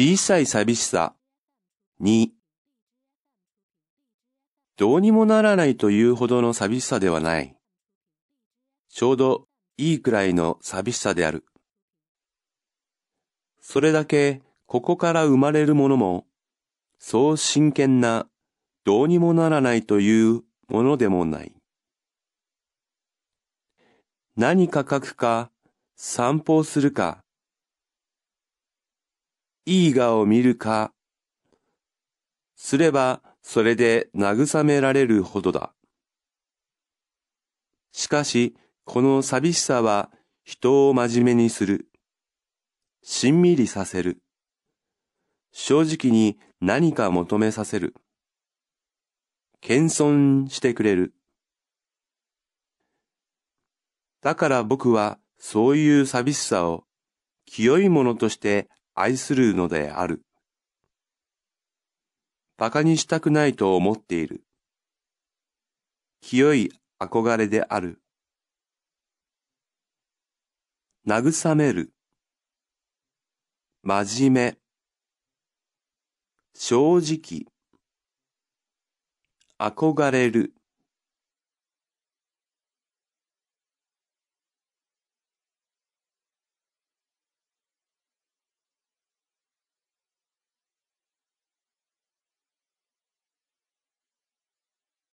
小さい寂しさ。2どうにもならないというほどの寂しさではない。ちょうどいいくらいの寂しさである。それだけここから生まれるものも、そう真剣などうにもならないというものでもない。何か書くか、散歩をするか、いい画を見るか、すればそれで慰められるほどだ。しかし、この寂しさは人を真面目にする。しんみりさせる。正直に何か求めさせる。謙遜してくれる。だから僕はそういう寂しさを清いものとして愛するのである。馬鹿にしたくないと思っている。清い憧れである。慰める。真面目。正直。憧れる。